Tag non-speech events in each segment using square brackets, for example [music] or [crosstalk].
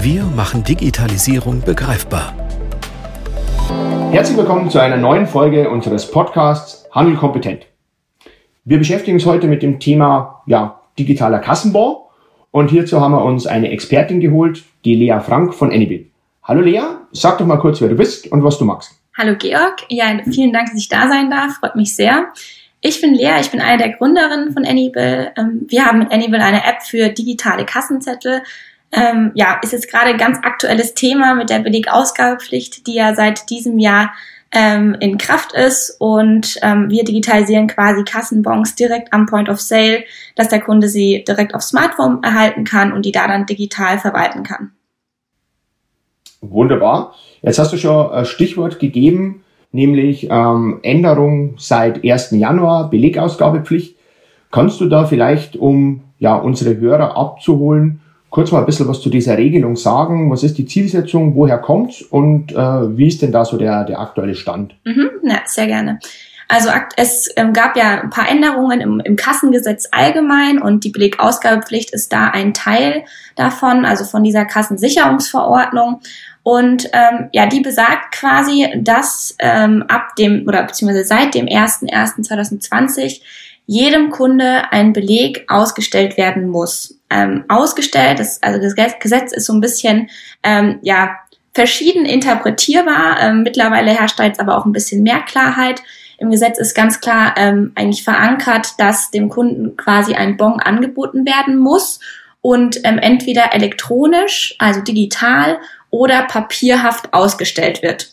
Wir machen Digitalisierung begreifbar. Herzlich willkommen zu einer neuen Folge unseres Podcasts Handel kompetent. Wir beschäftigen uns heute mit dem Thema ja, digitaler Kassenbau und hierzu haben wir uns eine Expertin geholt, die Lea Frank von Anybill. Hallo Lea, sag doch mal kurz, wer du bist und was du magst. Hallo Georg, ja, vielen Dank, dass ich da sein darf, freut mich sehr. Ich bin Lea, ich bin eine der Gründerinnen von Anybill. Ähm, wir haben mit Anybill eine App für digitale Kassenzettel, ähm, ja, ist jetzt gerade ein ganz aktuelles Thema mit der Belegausgabepflicht, die ja seit diesem Jahr ähm, in Kraft ist und ähm, wir digitalisieren quasi Kassenbons direkt am Point of Sale, dass der Kunde sie direkt auf Smartphone erhalten kann und die da dann digital verwalten kann. Wunderbar. Jetzt hast du schon ein Stichwort gegeben, nämlich ähm, Änderung seit 1. Januar, Belegausgabepflicht. Kannst du da vielleicht, um ja unsere Hörer abzuholen, kurz mal ein bisschen was zu dieser Regelung sagen. Was ist die Zielsetzung, woher kommt's und äh, wie ist denn da so der, der aktuelle Stand? Mhm, ja, sehr gerne. Also es ähm, gab ja ein paar Änderungen im, im Kassengesetz allgemein und die Belegausgabepflicht ist da ein Teil davon, also von dieser Kassensicherungsverordnung. Und ähm, ja, die besagt quasi, dass ähm, ab dem oder beziehungsweise seit dem 01.01.2020 jedem Kunde ein Beleg ausgestellt werden muss. Ähm, ausgestellt, das, also das Gesetz ist so ein bisschen ähm, ja verschieden interpretierbar. Ähm, mittlerweile herrscht da jetzt aber auch ein bisschen mehr Klarheit. Im Gesetz ist ganz klar ähm, eigentlich verankert, dass dem Kunden quasi ein Bon angeboten werden muss und ähm, entweder elektronisch, also digital oder papierhaft ausgestellt wird.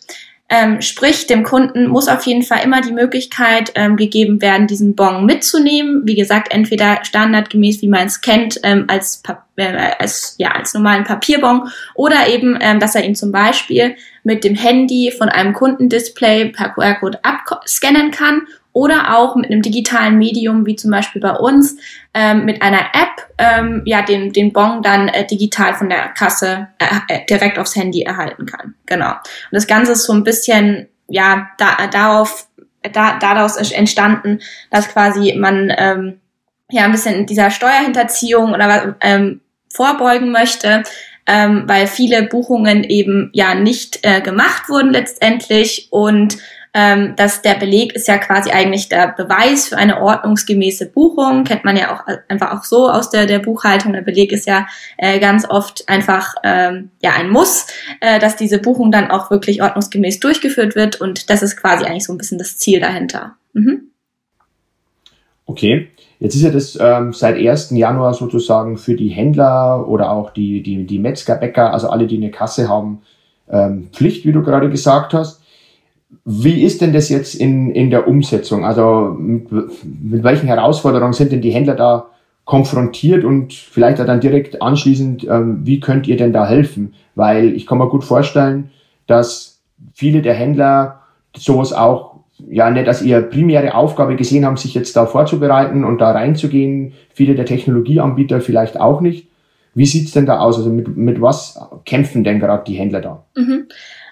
Ähm, sprich, dem Kunden muss auf jeden Fall immer die Möglichkeit ähm, gegeben werden, diesen Bon mitzunehmen. Wie gesagt, entweder standardgemäß, wie man es kennt, ähm, als, äh, als, ja, als normalen Papierbon oder eben, ähm, dass er ihn zum Beispiel mit dem Handy von einem Kundendisplay per QR-Code abscannen kann oder auch mit einem digitalen Medium, wie zum Beispiel bei uns, ähm, mit einer App, ähm, ja, den, den Bon dann äh, digital von der Kasse äh, äh, direkt aufs Handy erhalten kann. Genau. Und das Ganze ist so ein bisschen, ja, da, darauf, da, daraus entstanden, dass quasi man, ähm, ja, ein bisschen dieser Steuerhinterziehung oder ähm, vorbeugen möchte, ähm, weil viele Buchungen eben ja nicht äh, gemacht wurden letztendlich und ähm, dass der Beleg ist ja quasi eigentlich der Beweis für eine ordnungsgemäße Buchung. Kennt man ja auch äh, einfach auch so aus der, der Buchhaltung. Der Beleg ist ja äh, ganz oft einfach ähm, ja ein Muss, äh, dass diese Buchung dann auch wirklich ordnungsgemäß durchgeführt wird. Und das ist quasi eigentlich so ein bisschen das Ziel dahinter. Mhm. Okay. Jetzt ist ja das ähm, seit 1. Januar sozusagen für die Händler oder auch die, die, die Metzger, Bäcker, also alle, die eine Kasse haben, ähm, Pflicht, wie du gerade gesagt hast. Wie ist denn das jetzt in, in der Umsetzung? Also mit, mit welchen Herausforderungen sind denn die Händler da konfrontiert und vielleicht dann direkt anschließend, ähm, wie könnt ihr denn da helfen? Weil ich kann mir gut vorstellen, dass viele der Händler sowas auch ja nicht als ihre primäre Aufgabe gesehen haben, sich jetzt da vorzubereiten und da reinzugehen. Viele der Technologieanbieter vielleicht auch nicht. Wie sieht's denn da aus? Also mit, mit was kämpfen denn gerade die Händler da? Mhm.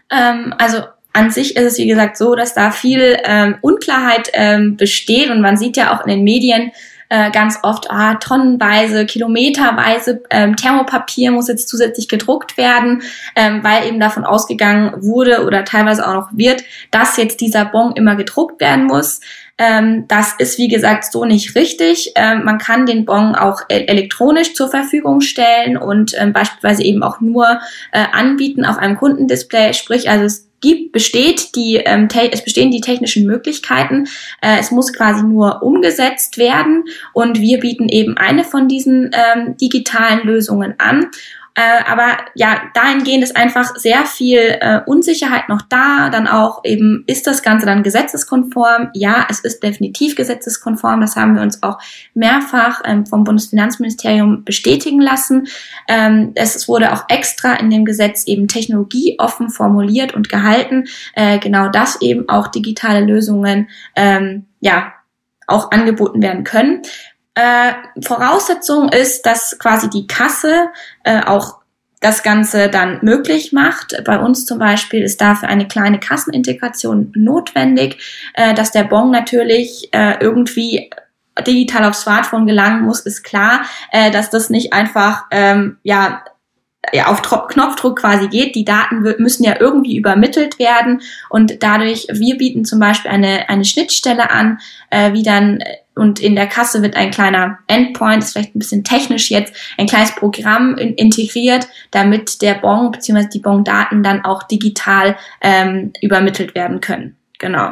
Ähm, also an sich ist es, wie gesagt, so, dass da viel ähm, Unklarheit ähm, besteht und man sieht ja auch in den Medien äh, ganz oft, ah, tonnenweise, kilometerweise ähm, Thermopapier muss jetzt zusätzlich gedruckt werden, ähm, weil eben davon ausgegangen wurde oder teilweise auch noch wird, dass jetzt dieser Bon immer gedruckt werden muss. Ähm, das ist, wie gesagt, so nicht richtig. Ähm, man kann den Bon auch e elektronisch zur Verfügung stellen und ähm, beispielsweise eben auch nur äh, anbieten auf einem Kundendisplay. Sprich, also es gibt, besteht die, ähm, es bestehen die technischen Möglichkeiten. Äh, es muss quasi nur umgesetzt werden und wir bieten eben eine von diesen ähm, digitalen Lösungen an. Äh, aber ja, dahingehend ist einfach sehr viel äh, Unsicherheit noch da. Dann auch eben, ist das Ganze dann gesetzeskonform? Ja, es ist definitiv gesetzeskonform. Das haben wir uns auch mehrfach ähm, vom Bundesfinanzministerium bestätigen lassen. Ähm, es wurde auch extra in dem Gesetz eben technologieoffen formuliert und gehalten. Äh, genau das eben auch digitale Lösungen ähm, ja auch angeboten werden können. Äh, Voraussetzung ist, dass quasi die Kasse äh, auch das Ganze dann möglich macht. Bei uns zum Beispiel ist dafür eine kleine Kassenintegration notwendig, äh, dass der Bon natürlich äh, irgendwie digital aufs Smartphone gelangen muss, ist klar, äh, dass das nicht einfach ähm, ja ja, auf Knopfdruck quasi geht. Die Daten müssen ja irgendwie übermittelt werden und dadurch, wir bieten zum Beispiel eine, eine Schnittstelle an, äh, wie dann und in der Kasse wird ein kleiner Endpoint, ist vielleicht ein bisschen technisch jetzt, ein kleines Programm in, integriert, damit der Bon bzw. die Bon-Daten dann auch digital ähm, übermittelt werden können. Genau.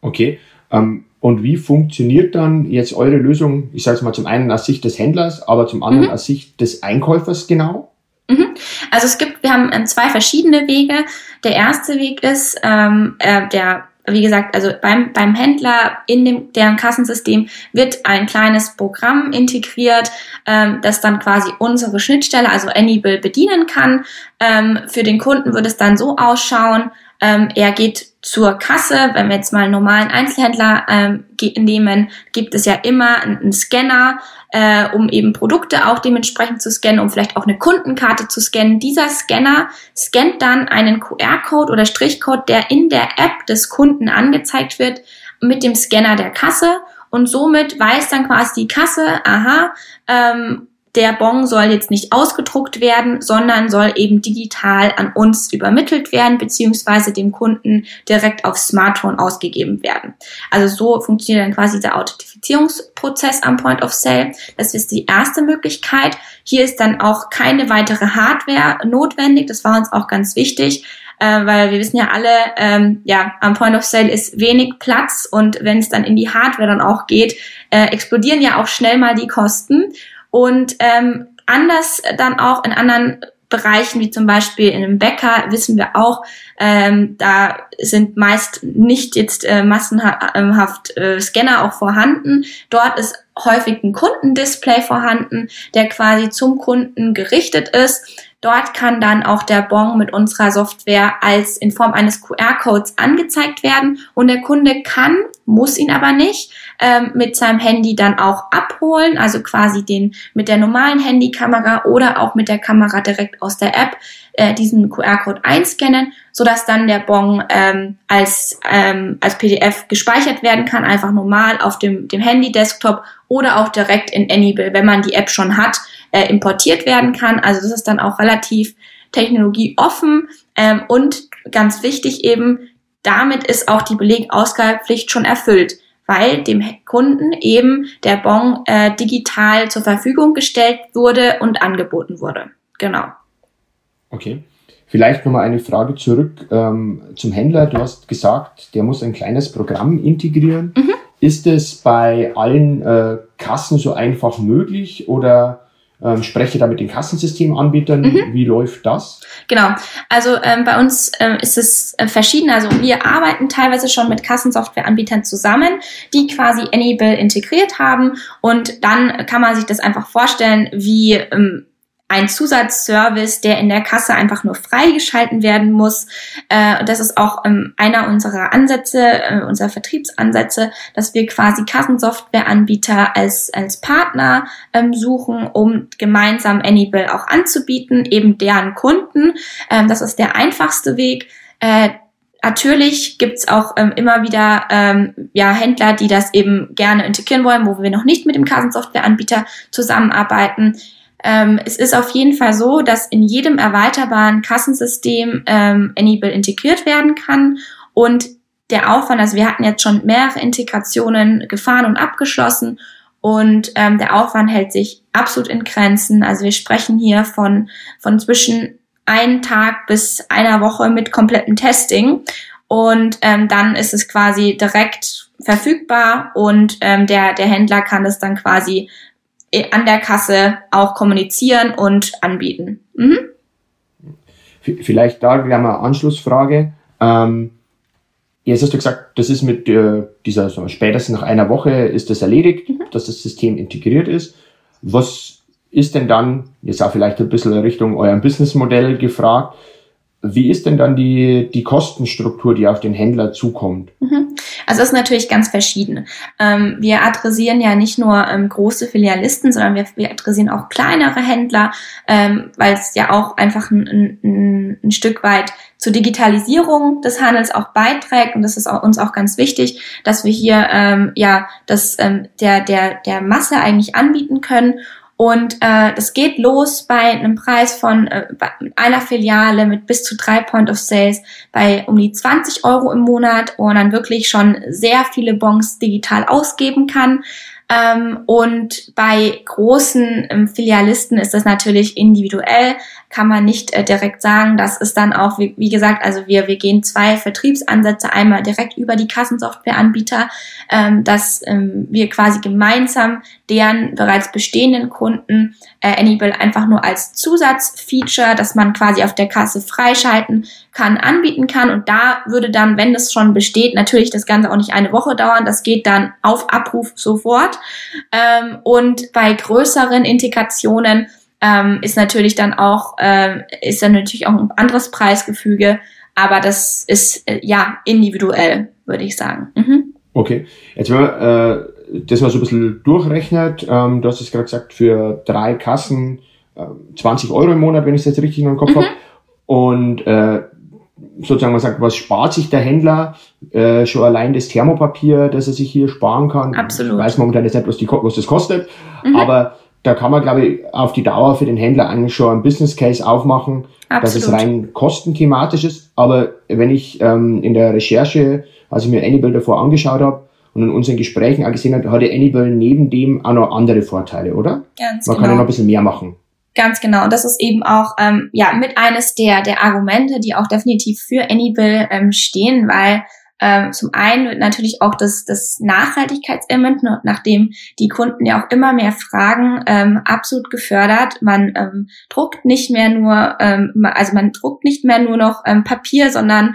Okay. Ähm, und wie funktioniert dann jetzt eure Lösung, ich sage es mal zum einen aus Sicht des Händlers, aber zum anderen mhm. aus Sicht des Einkäufers genau? Mhm. Also es gibt, wir haben ähm, zwei verschiedene Wege. Der erste Weg ist, ähm, äh, der wie gesagt, also beim, beim Händler in dem, deren Kassensystem wird ein kleines Programm integriert, ähm, das dann quasi unsere Schnittstelle, also Anybill, bedienen kann. Ähm, für den Kunden würde es dann so ausschauen, ähm, er geht zur Kasse, wenn wir jetzt mal einen normalen Einzelhändler ähm, nehmen, gibt es ja immer einen Scanner, äh, um eben Produkte auch dementsprechend zu scannen, um vielleicht auch eine Kundenkarte zu scannen. Dieser Scanner scannt dann einen QR-Code oder Strichcode, der in der App des Kunden angezeigt wird mit dem Scanner der Kasse und somit weiß dann quasi die Kasse, aha, ähm, der Bon soll jetzt nicht ausgedruckt werden, sondern soll eben digital an uns übermittelt werden, beziehungsweise dem Kunden direkt aufs Smartphone ausgegeben werden. Also so funktioniert dann quasi der Authentifizierungsprozess am Point of Sale. Das ist die erste Möglichkeit. Hier ist dann auch keine weitere Hardware notwendig. Das war uns auch ganz wichtig äh, weil wir wissen ja alle, ähm, ja, am Point of Sale ist wenig Platz und wenn es dann in die Hardware dann auch geht, äh, explodieren ja auch schnell mal die Kosten. Und ähm, anders dann auch in anderen Bereichen, wie zum Beispiel in einem Bäcker, wissen wir auch, ähm, da sind meist nicht jetzt äh, massenhaft äh, Scanner auch vorhanden. Dort ist häufig ein Kundendisplay vorhanden, der quasi zum Kunden gerichtet ist. Dort kann dann auch der Bon mit unserer Software als in Form eines QR-Codes angezeigt werden und der Kunde kann, muss ihn aber nicht, ähm, mit seinem Handy dann auch abholen, also quasi den mit der normalen Handykamera oder auch mit der Kamera direkt aus der App äh, diesen QR-Code einscannen, so dass dann der Bon ähm, als ähm, als PDF gespeichert werden kann, einfach normal auf dem dem Handy-Desktop oder auch direkt in Anybill, wenn man die App schon hat äh, importiert werden kann. Also das ist dann auch relativ technologieoffen ähm, und ganz wichtig eben, damit ist auch die Belegausgabepflicht schon erfüllt, weil dem Kunden eben der Bon äh, digital zur Verfügung gestellt wurde und angeboten wurde. Genau. Okay. Vielleicht nochmal eine Frage zurück ähm, zum Händler. Du hast gesagt, der muss ein kleines Programm integrieren. Mhm. Ist es bei allen äh, Kassen so einfach möglich oder ähm, spreche da mit den Kassensystemanbietern. Mhm. Wie läuft das? Genau. Also ähm, bei uns ähm, ist es äh, verschieden. Also wir arbeiten teilweise schon mit Kassensoftwareanbietern zusammen, die quasi Enable integriert haben. Und dann kann man sich das einfach vorstellen, wie ähm, ein Zusatzservice, der in der Kasse einfach nur freigeschalten werden muss. Äh, das ist auch ähm, einer unserer Ansätze, äh, unserer Vertriebsansätze, dass wir quasi Kassensoftwareanbieter als, als Partner ähm, suchen, um gemeinsam Anybill auch anzubieten, eben deren Kunden. Ähm, das ist der einfachste Weg. Äh, Natürlich gibt's auch ähm, immer wieder ähm, ja, Händler, die das eben gerne integrieren wollen, wo wir noch nicht mit dem Kassensoftwareanbieter zusammenarbeiten. Ähm, es ist auf jeden Fall so, dass in jedem erweiterbaren Kassensystem ähm, Enable integriert werden kann. Und der Aufwand, also wir hatten jetzt schon mehrere Integrationen gefahren und abgeschlossen. Und ähm, der Aufwand hält sich absolut in Grenzen. Also wir sprechen hier von, von zwischen einen Tag bis einer Woche mit komplettem Testing. Und ähm, dann ist es quasi direkt verfügbar. Und ähm, der, der Händler kann es dann quasi an der Kasse auch kommunizieren und anbieten. Mhm. Vielleicht da gleich mal eine Anschlussfrage. Ähm, jetzt hast du gesagt, das ist mit äh, dieser, so, spätestens nach einer Woche ist das erledigt, mhm. dass das System integriert ist. Was ist denn dann, jetzt auch vielleicht ein bisschen Richtung eurem Businessmodell gefragt, wie ist denn dann die, die Kostenstruktur, die auf den Händler zukommt? Mhm. Also es ist natürlich ganz verschieden. Ähm, wir adressieren ja nicht nur ähm, große Filialisten, sondern wir, wir adressieren auch kleinere Händler, ähm, weil es ja auch einfach ein, ein, ein Stück weit zur Digitalisierung des Handels auch beiträgt und das ist auch, uns auch ganz wichtig, dass wir hier ähm, ja das ähm, der der der Masse eigentlich anbieten können und äh, das geht los bei einem Preis von äh, einer Filiale mit bis zu drei Point of Sales bei um die 20 Euro im Monat, man dann wirklich schon sehr viele Bons digital ausgeben kann. Ähm, und bei großen ähm, Filialisten ist das natürlich individuell, kann man nicht äh, direkt sagen. Das ist dann auch, wie, wie, gesagt, also wir, wir gehen zwei Vertriebsansätze, einmal direkt über die Kassensoftwareanbieter, ähm, dass ähm, wir quasi gemeinsam deren bereits bestehenden Kunden äh, Anybill einfach nur als Zusatzfeature, dass man quasi auf der Kasse freischalten kann, anbieten kann. Und da würde dann, wenn es schon besteht, natürlich das Ganze auch nicht eine Woche dauern. Das geht dann auf Abruf sofort. Ähm, und bei größeren Integrationen ähm, ist natürlich dann auch, äh, ist dann natürlich auch ein anderes Preisgefüge. Aber das ist äh, ja individuell, würde ich sagen. Mhm. Okay. Jetzt wenn man äh, das mal so ein bisschen durchrechnet, ähm, du hast es gerade gesagt, für drei Kassen äh, 20 Euro im Monat, wenn ich es jetzt richtig im Kopf mhm. habe. Und äh, sozusagen man sagt, was spart sich der Händler? Äh, schon allein das Thermopapier, das er sich hier sparen kann. Absolut. Ich weiß momentan jetzt nicht, was, die, was das kostet, mhm. aber da kann man, glaube ich, auf die Dauer für den Händler eigentlich schon ein Business Case aufmachen, Absolut. dass es rein kostenthematisch ist. Aber wenn ich ähm, in der Recherche, als ich mir Anybill davor angeschaut habe und in unseren Gesprächen auch gesehen habe, hat ja Anybill neben dem auch noch andere Vorteile, oder? Ganz man genau. kann ja noch ein bisschen mehr machen. Ganz genau. Und das ist eben auch ähm, ja mit eines der der Argumente, die auch definitiv für Anybill ähm, stehen, weil ähm, zum einen wird natürlich auch das, das Nachhaltigkeitselement, nachdem die Kunden ja auch immer mehr fragen, ähm, absolut gefördert. Man ähm, druckt nicht mehr nur, ähm, also man druckt nicht mehr nur noch ähm, Papier, sondern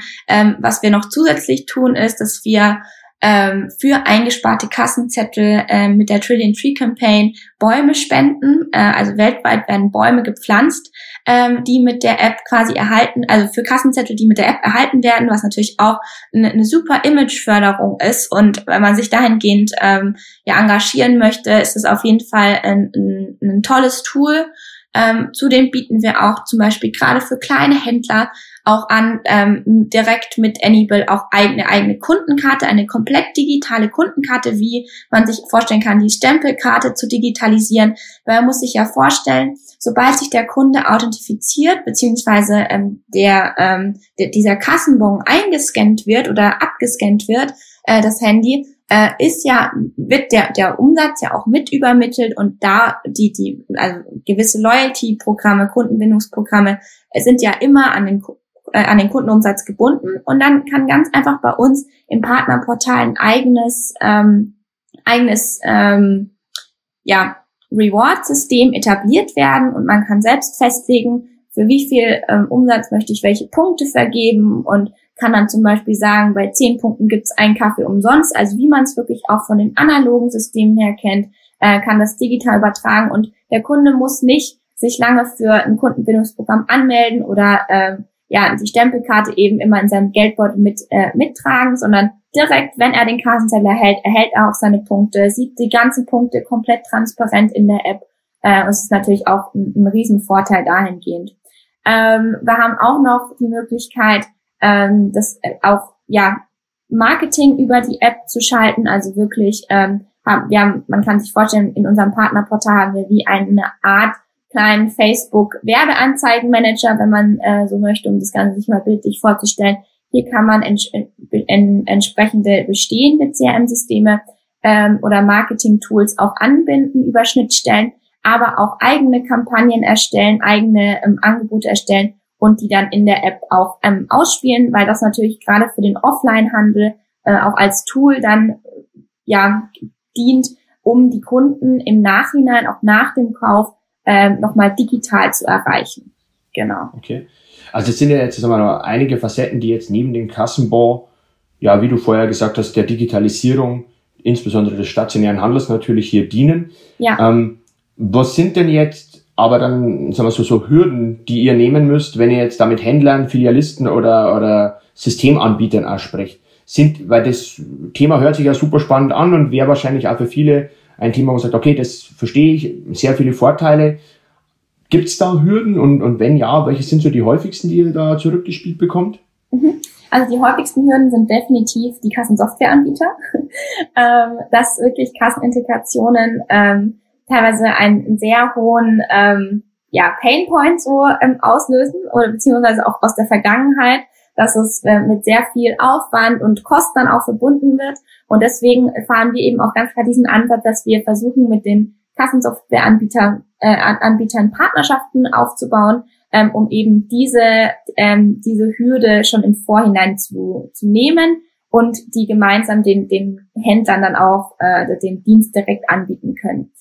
was wir noch zusätzlich tun, ist, dass wir ähm, für eingesparte Kassenzettel äh, mit der Trillion Tree Campaign Bäume spenden. Äh, also weltweit werden Bäume gepflanzt, ähm, die mit der App quasi erhalten, also für Kassenzettel, die mit der App erhalten werden, was natürlich auch eine, eine super Imageförderung ist. Und wenn man sich dahingehend ähm, ja engagieren möchte, ist es auf jeden Fall ein, ein, ein tolles Tool. Ähm, zudem bieten wir auch zum Beispiel gerade für kleine Händler auch an, ähm, direkt mit Anybill auch eigene eigene Kundenkarte, eine komplett digitale Kundenkarte, wie man sich vorstellen kann, die Stempelkarte zu digitalisieren. Weil man muss sich ja vorstellen, sobald sich der Kunde authentifiziert, beziehungsweise ähm, der, ähm, der, dieser Kassenbon eingescannt wird oder abgescannt wird, äh, das Handy, äh, ist ja, wird der, der Umsatz ja auch mit übermittelt und da die, die, also gewisse Loyalty-Programme, Kundenbindungsprogramme äh, sind ja immer an den äh, an den Kundenumsatz gebunden und dann kann ganz einfach bei uns im Partnerportal ein eigenes ähm, eigenes ähm, ja Reward-System etabliert werden und man kann selbst festlegen, für wie viel ähm, Umsatz möchte ich welche Punkte vergeben und kann dann zum Beispiel sagen, bei zehn Punkten gibt's einen Kaffee umsonst, also wie man es wirklich auch von den analogen Systemen her kennt, äh, kann das digital übertragen und der Kunde muss nicht sich lange für ein Kundenbindungsprogramm anmelden oder äh, ja, die Stempelkarte eben immer in seinem Geldbeutel mit, äh, mittragen, sondern direkt, wenn er den Kassenzettel erhält, erhält er auch seine Punkte, sieht die ganzen Punkte komplett transparent in der App. Äh, und es ist natürlich auch ein, ein Riesenvorteil dahingehend. Ähm, wir haben auch noch die Möglichkeit, ähm, das äh, auch ja Marketing über die App zu schalten, also wirklich, ähm, wir haben, man kann sich vorstellen, in unserem Partnerportal haben wir wie eine Art kleinen Facebook-Werbeanzeigenmanager, wenn man äh, so möchte, um das Ganze sich mal bildlich vorzustellen. Hier kann man ents en entsprechende bestehende CRM-Systeme ähm, oder Marketing-Tools auch anbinden über Schnittstellen, aber auch eigene Kampagnen erstellen, eigene ähm, Angebote erstellen und die dann in der App auch ähm, ausspielen, weil das natürlich gerade für den Offline-Handel äh, auch als Tool dann ja dient, um die Kunden im Nachhinein, auch nach dem Kauf, ähm, nochmal digital zu erreichen. Genau. Okay. Also es sind ja jetzt sagen wir mal, einige Facetten, die jetzt neben dem Kassenbau, ja, wie du vorher gesagt hast, der Digitalisierung, insbesondere des stationären Handels natürlich hier dienen. Ja. Ähm, was sind denn jetzt aber dann, sagen wir so, so Hürden, die ihr nehmen müsst, wenn ihr jetzt da Händlern, Filialisten oder, oder Systemanbietern auch? Sind, weil das Thema hört sich ja super spannend an und wäre wahrscheinlich auch für viele ein Thema, wo man sagt, okay, das verstehe ich, sehr viele Vorteile. Gibt es da Hürden und, und wenn ja, welche sind so die häufigsten, die ihr da zurückgespielt bekommt? Mhm. Also die häufigsten Hürden sind definitiv die Kassensoftwareanbieter, [laughs] ähm, dass wirklich Kassenintegrationen ähm, teilweise einen sehr hohen ähm, ja, Painpoint so ähm, auslösen oder beziehungsweise auch aus der Vergangenheit, dass es äh, mit sehr viel Aufwand und Kosten dann auch verbunden wird. Und deswegen fahren wir eben auch ganz klar diesen Ansatz, dass wir versuchen, mit den Kassensoftwareanbietern äh, Anbietern Partnerschaften aufzubauen, ähm, um eben diese, ähm, diese Hürde schon im Vorhinein zu, zu nehmen und die gemeinsam den, den Händlern dann auch äh, den Dienst direkt anbieten können.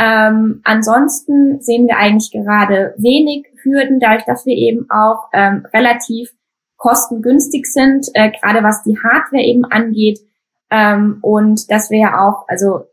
Ähm, ansonsten sehen wir eigentlich gerade wenig Hürden, dadurch, dass wir eben auch ähm, relativ kostengünstig sind, äh, gerade was die Hardware eben angeht. Ähm, und dass wir ja auch, also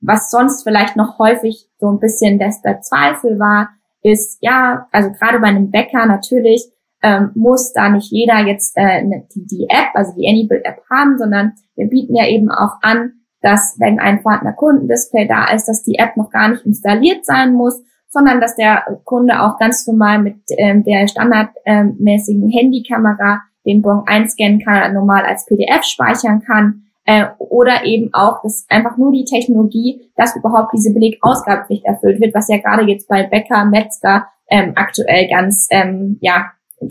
was sonst vielleicht noch häufig so ein bisschen der, der Zweifel war, ist, ja, also gerade bei einem Bäcker natürlich ähm, muss da nicht jeder jetzt äh, ne, die, die App, also die Anybill App haben, sondern wir bieten ja eben auch an, dass wenn ein vorhandener Kundendisplay da ist, dass die App noch gar nicht installiert sein muss, sondern dass der Kunde auch ganz normal mit ähm, der standardmäßigen Handykamera den Bon einscannen kann, normal als PDF speichern kann äh, oder eben auch, dass einfach nur die Technologie, dass überhaupt diese Belegausgabepflicht erfüllt wird, was ja gerade jetzt bei Bäcker, Metzger ähm, aktuell ganz, ähm, ja,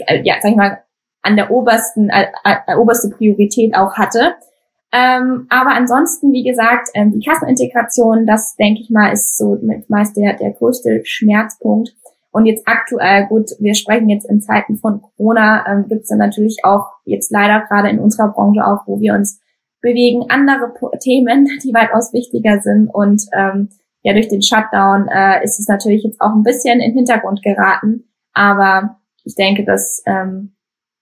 äh, ja, sag ich mal, an der obersten, äh, äh, oberste Priorität auch hatte. Ähm, aber ansonsten, wie gesagt, ähm, die Kassenintegration, das denke ich mal, ist so mit meist der, der größte Schmerzpunkt. Und jetzt aktuell, gut, wir sprechen jetzt in Zeiten von Corona, ähm, gibt es dann natürlich auch jetzt leider gerade in unserer Branche auch, wo wir uns bewegen andere Themen, [laughs] die weitaus wichtiger sind. Und ähm, ja, durch den Shutdown äh, ist es natürlich jetzt auch ein bisschen in den Hintergrund geraten. Aber ich denke, dass ähm,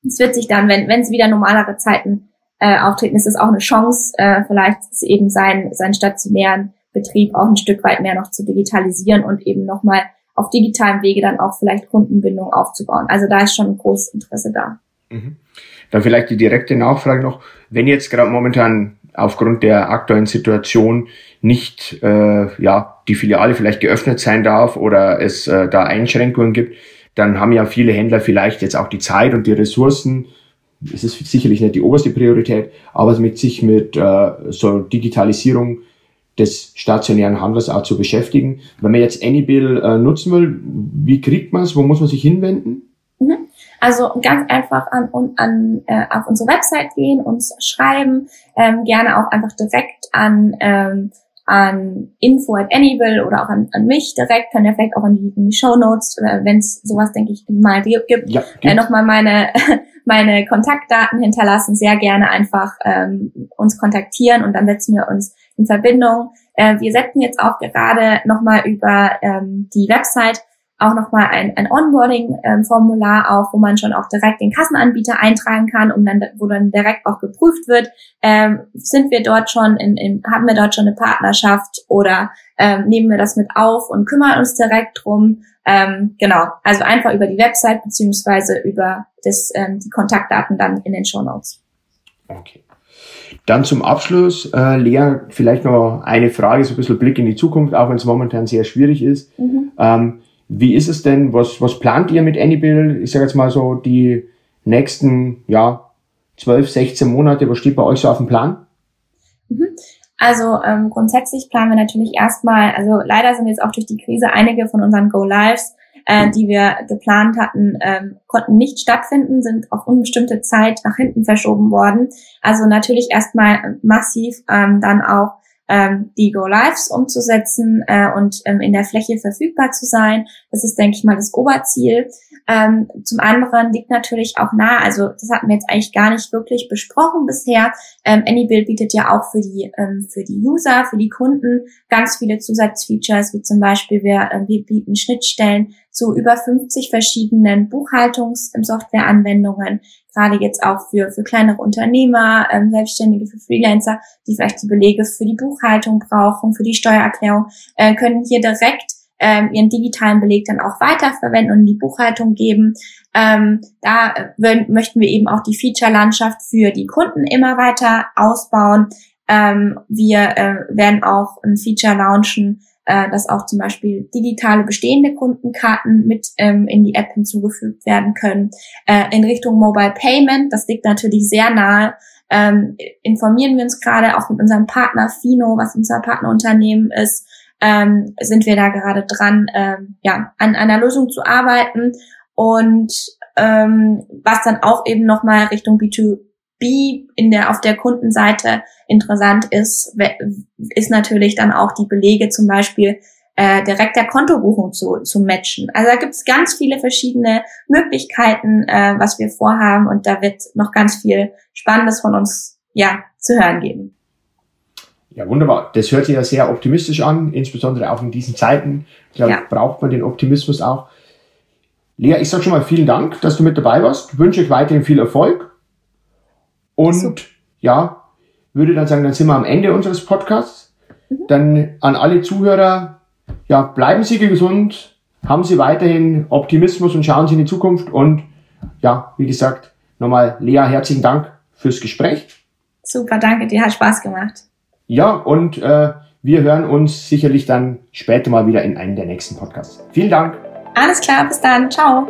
es wird sich dann, wenn wenn es wieder normalere Zeiten äh, auftreten, ist es auch eine Chance, äh, vielleicht eben seinen, seinen stationären Betrieb auch ein Stück weit mehr noch zu digitalisieren und eben nochmal auf digitalem Wege dann auch vielleicht Kundenbindung aufzubauen. Also da ist schon ein großes Interesse da. Mhm. Dann vielleicht die direkte Nachfrage noch, wenn jetzt gerade momentan aufgrund der aktuellen Situation nicht äh, ja die Filiale vielleicht geöffnet sein darf oder es äh, da Einschränkungen gibt, dann haben ja viele Händler vielleicht jetzt auch die Zeit und die Ressourcen. Es ist sicherlich nicht die oberste Priorität, aber mit sich mit äh, so Digitalisierung des stationären Handels auch zu beschäftigen. Wenn man jetzt Anybill äh, nutzen will, wie kriegt man es? Wo muss man sich hinwenden? Mhm. Also ganz einfach an, an äh, auf unsere Website gehen, uns schreiben, ähm, gerne auch einfach direkt an ähm, an info at Anyville oder auch an, an mich direkt, kann ja vielleicht auch in die, in die Show Notes, äh, wenn es sowas, denke ich, mal gibt, ja, äh, nochmal meine, meine Kontaktdaten hinterlassen, sehr gerne einfach ähm, uns kontaktieren und dann setzen wir uns in Verbindung. Äh, wir setzen jetzt auch gerade nochmal über ähm, die Website auch nochmal ein, ein Onboarding-Formular auf, wo man schon auch direkt den Kassenanbieter eintragen kann und dann, wo dann direkt auch geprüft wird, ähm, sind wir dort schon in, in, haben wir dort schon eine Partnerschaft oder ähm, nehmen wir das mit auf und kümmern uns direkt drum. Ähm, genau, also einfach über die Website beziehungsweise über das, ähm, die Kontaktdaten dann in den Show Notes. Okay. Dann zum Abschluss, äh, Lea, vielleicht noch eine Frage, so ein bisschen Blick in die Zukunft, auch wenn es momentan sehr schwierig ist. Mhm. Ähm, wie ist es denn? Was, was plant ihr mit Anybill? Ich sage jetzt mal so die nächsten, ja, 12, 16 Monate. Was steht bei euch so auf dem Plan? Mhm. Also ähm, grundsätzlich planen wir natürlich erstmal, also leider sind jetzt auch durch die Krise einige von unseren Go-Lives, äh, die wir geplant hatten, ähm, konnten nicht stattfinden, sind auf unbestimmte Zeit nach hinten verschoben worden. Also natürlich erstmal massiv ähm, dann auch ähm, die Go Lives umzusetzen äh, und ähm, in der Fläche verfügbar zu sein. Das ist, denke ich mal, das Oberziel. Ähm, zum anderen liegt natürlich auch nahe, also das hatten wir jetzt eigentlich gar nicht wirklich besprochen bisher. Ähm, AnyBuild bietet ja auch für die ähm, für die User, für die Kunden ganz viele Zusatzfeatures, wie zum Beispiel wir, äh, wir bieten Schnittstellen zu über 50 verschiedenen Buchhaltungs-Softwareanwendungen, gerade jetzt auch für, für kleinere Unternehmer, ähm, Selbstständige, für Freelancer, die vielleicht die Belege für die Buchhaltung brauchen, für die Steuererklärung, äh, können hier direkt ähm, ihren digitalen Beleg dann auch weiterverwenden und in die Buchhaltung geben. Ähm, da äh, möchten wir eben auch die Feature-Landschaft für die Kunden immer weiter ausbauen. Ähm, wir äh, werden auch ein Feature launchen, äh, dass auch zum Beispiel digitale bestehende Kundenkarten mit ähm, in die App hinzugefügt werden können. Äh, in Richtung Mobile Payment, das liegt natürlich sehr nahe, ähm, informieren wir uns gerade auch mit unserem Partner Fino, was unser Partnerunternehmen ist, ähm, sind wir da gerade dran, ähm, ja, an einer Lösung zu arbeiten und ähm, was dann auch eben nochmal Richtung B2B in der, auf der Kundenseite interessant ist, ist natürlich dann auch die Belege zum Beispiel äh, direkt der Kontobuchung zu, zu matchen. Also da gibt es ganz viele verschiedene Möglichkeiten, äh, was wir vorhaben und da wird noch ganz viel Spannendes von uns ja zu hören geben. Ja, wunderbar. Das hört sich ja sehr optimistisch an, insbesondere auch in diesen Zeiten. Ich glaube, ja. braucht man den Optimismus auch. Lea, ich sage schon mal vielen Dank, dass du mit dabei warst. Ich wünsche euch weiterhin viel Erfolg. Und Super. ja, würde dann sagen, dann sind wir am Ende unseres Podcasts. Mhm. Dann an alle Zuhörer, ja, bleiben Sie gesund, haben Sie weiterhin Optimismus und schauen Sie in die Zukunft. Und ja, wie gesagt, nochmal Lea, herzlichen Dank fürs Gespräch. Super, danke dir, hat Spaß gemacht. Ja, und äh, wir hören uns sicherlich dann später mal wieder in einem der nächsten Podcasts. Vielen Dank. Alles klar, bis dann. Ciao.